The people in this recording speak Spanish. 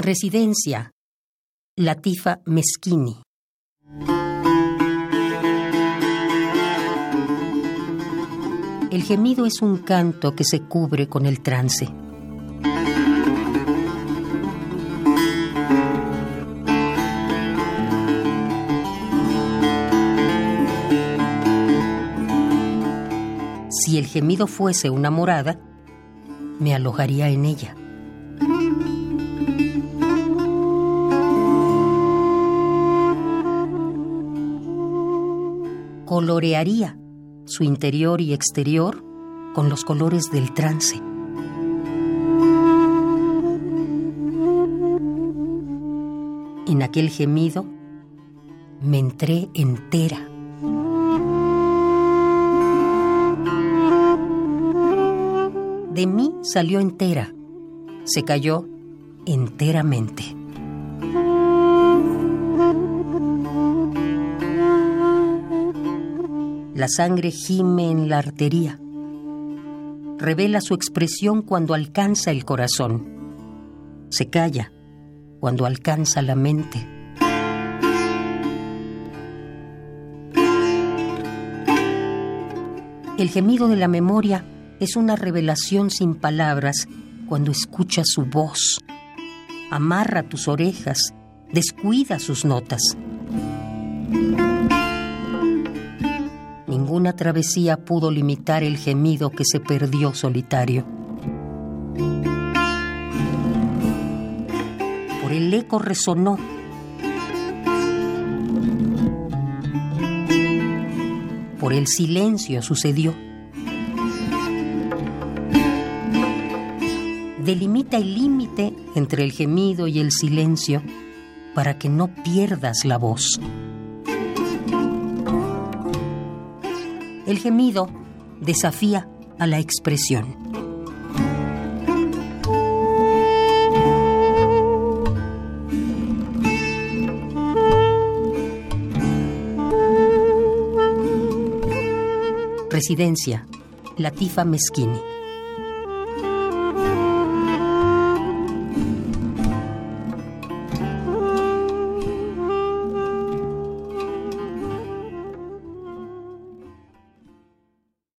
Residencia. Latifa Meschini. El gemido es un canto que se cubre con el trance. Si el gemido fuese una morada, me alojaría en ella. Colorearía su interior y exterior con los colores del trance. En aquel gemido me entré entera. De mí salió entera, se cayó enteramente. La sangre gime en la artería. Revela su expresión cuando alcanza el corazón. Se calla cuando alcanza la mente. El gemido de la memoria es una revelación sin palabras cuando escuchas su voz. Amarra tus orejas, descuida sus notas. Travesía pudo limitar el gemido que se perdió solitario. Por el eco resonó. Por el silencio sucedió. Delimita el límite entre el gemido y el silencio para que no pierdas la voz. El gemido desafía a la expresión. Residencia, Latifa Meschini.